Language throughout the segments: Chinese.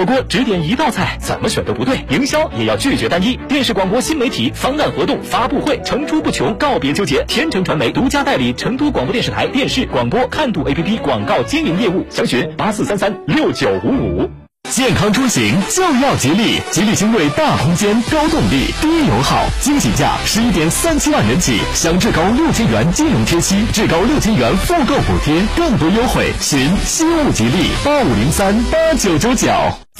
火锅只点一道菜，怎么选都不对。营销也要拒绝单一。电视广播新媒体方案活动发布会层出不穷，告别纠结。天成传媒独家代理成都广播电视台电视广播看度 APP 广告经营业务，详询八四三三六九五五。健康出行就要吉利，吉利星瑞大空间、高动力、低油耗，惊喜价十一点三七万元起，享至高六千元金融贴息，至高六千元复购补贴，更多优惠，寻新物吉利八五零三八九九九。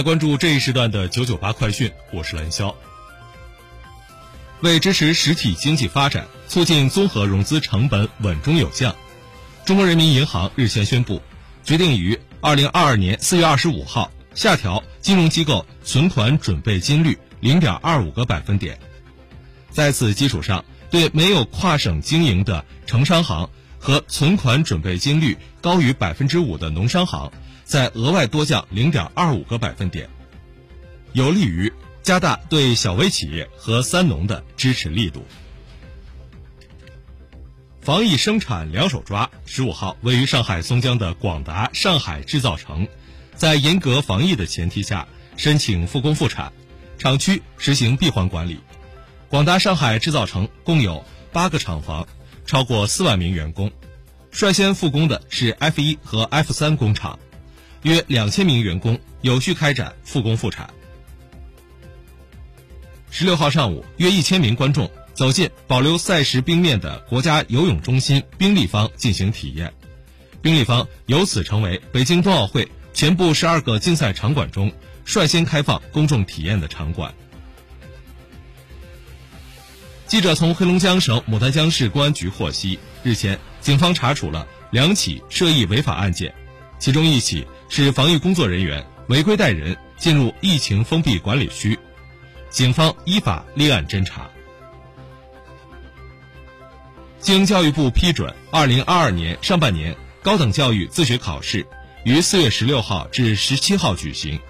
来关注这一时段的九九八快讯，我是蓝霄。为支持实体经济发展，促进综合融资成本稳中有降，中国人民银行日前宣布，决定于二零二二年四月二十五号下调金融机构存款准备金率零点二五个百分点。在此基础上，对没有跨省经营的城商行和存款准备金率高于百分之五的农商行。再额外多降零点二五个百分点，有利于加大对小微企业和三农的支持力度。防疫生产两手抓，十五号，位于上海松江的广达上海制造城，在严格防疫的前提下申请复工复产，厂区实行闭环管理。广达上海制造城共有八个厂房，超过四万名员工，率先复工的是 F 一和 F 三工厂。约两千名员工有序开展复工复产。十六号上午，约一千名观众走进保留赛时冰面的国家游泳中心冰立方进行体验，冰立方由此成为北京冬奥会全部十二个竞赛场馆中率先开放公众体验的场馆。记者从黑龙江省牡丹江市公安局获悉，日前警方查处了两起涉疫违法案件，其中一起。是防疫工作人员违规带人进入疫情封闭管理区，警方依法立案侦查。经教育部批准，二零二二年上半年高等教育自学考试于四月十六号至十七号举行，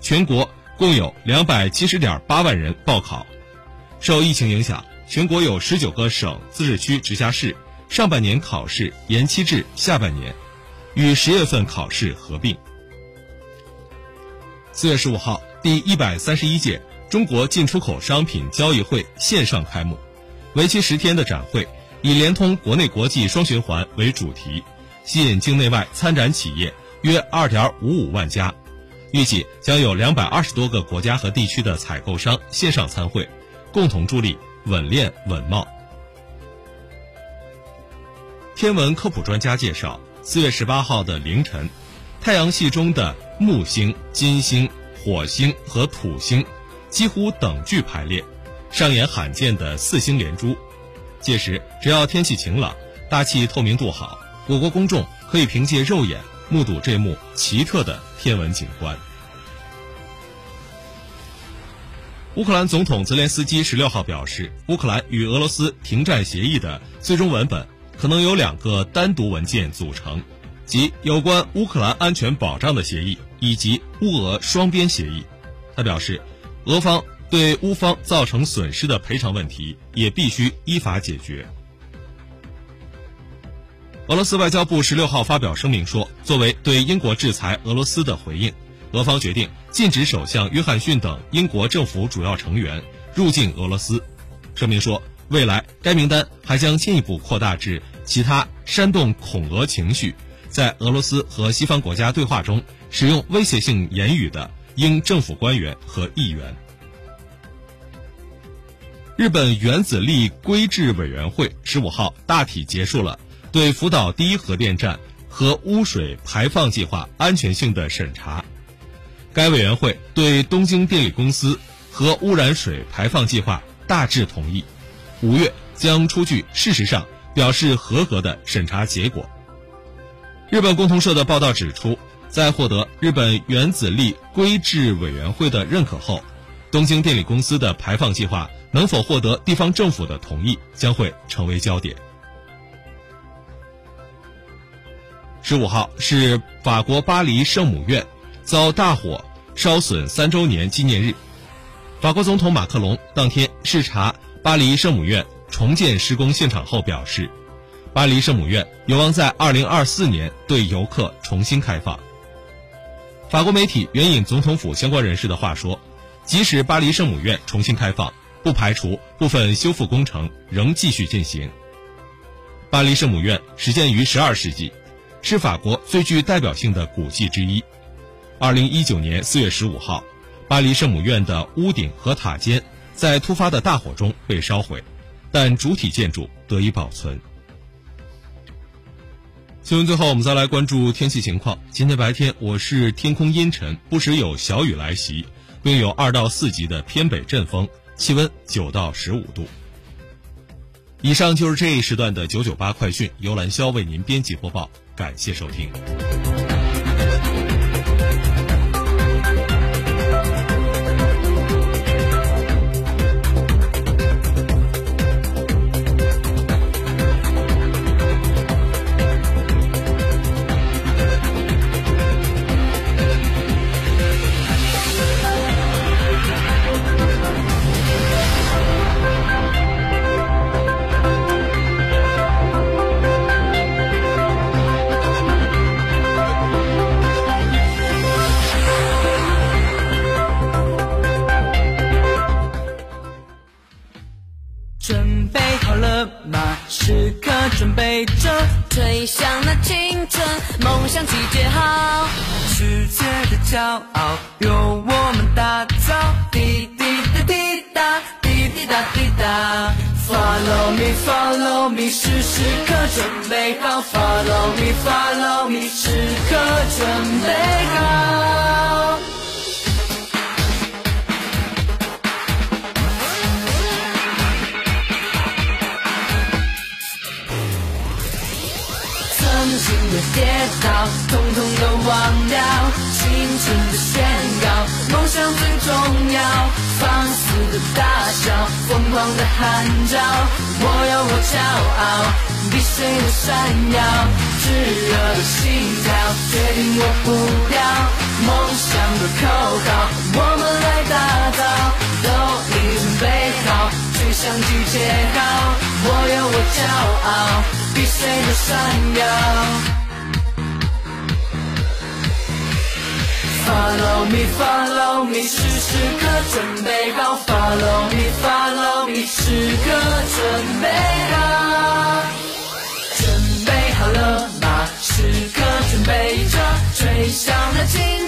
全国共有两百七十点八万人报考。受疫情影响，全国有十九个省、自治区、直辖市上半年考试延期至下半年。与十月份考试合并。四月十五号，第一百三十一届中国进出口商品交易会线上开幕，为期十天的展会以联通国内国际双循环为主题，吸引境内外参展企业约二点五五万家，预计将有两百二十多个国家和地区的采购商线上参会，共同助力稳链稳贸。天文科普专家介绍。四月十八号的凌晨，太阳系中的木星、金星、火星和土星几乎等距排列，上演罕见的四星连珠。届时，只要天气晴朗、大气透明度好，我国公众可以凭借肉眼目睹这幕奇特的天文景观。乌克兰总统泽连斯基十六号表示，乌克兰与俄罗斯停战协议的最终文本。可能由两个单独文件组成，即有关乌克兰安全保障的协议以及乌俄双边协议。他表示，俄方对乌方造成损失的赔偿问题也必须依法解决。俄罗斯外交部十六号发表声明说，作为对英国制裁俄罗斯的回应，俄方决定禁止首相约翰逊等英国政府主要成员入境俄罗斯。声明说，未来该名单还将进一步扩大至其他煽动恐俄情绪，在俄罗斯和西方国家对话中使用威胁性言语的英政府官员和议员。日本原子力规制委员会十五号大体结束了对福岛第一核电站核污水排放计划安全性的审查。该委员会对东京电力公司核污染水排放计划大致同意，五月将出具事实上表示合格的审查结果。日本共同社的报道指出，在获得日本原子力规制委员会的认可后，东京电力公司的排放计划。能否获得地方政府的同意，将会成为焦点。十五号是法国巴黎圣母院遭大火烧损三周年纪念日，法国总统马克龙当天视察巴黎圣母院重建施工现场后表示，巴黎圣母院有望在二零二四年对游客重新开放。法国媒体援引总统府相关人士的话说，即使巴黎圣母院重新开放。不排除部分修复工程仍继续进行。巴黎圣母院始建于12世纪，是法国最具代表性的古迹之一。2019年4月15号，巴黎圣母院的屋顶和塔尖在突发的大火中被烧毁，但主体建筑得以保存。新闻最后，我们再来关注天气情况。今天白天，我市天空阴沉，不时有小雨来袭，并有二到四级的偏北阵风。气温九到十五度。以上就是这一时段的九九八快讯，由兰霄为您编辑播报，感谢收听。准备好了吗？时刻准备着吹响那青春梦想集结号世界的骄傲由我们打造。滴滴答滴答滴滴答滴答。Follow me follow me 时时刻准备好。Follow me follow me 时刻准备好。曾经的跌倒，统统都忘掉。青春的宣告，梦想最重要。放肆的大笑，疯狂的喊叫，我有我骄傲，比谁都闪耀。炙热的心跳，决定我不掉。梦想的口号，我们来打造。都已准备好，吹响集结号。我有我骄傲，谁都闪耀。Follow me, follow me，时时刻准备好。Follow me, follow me，时刻准备好。准备好了吗？时刻准备着，吹响了金。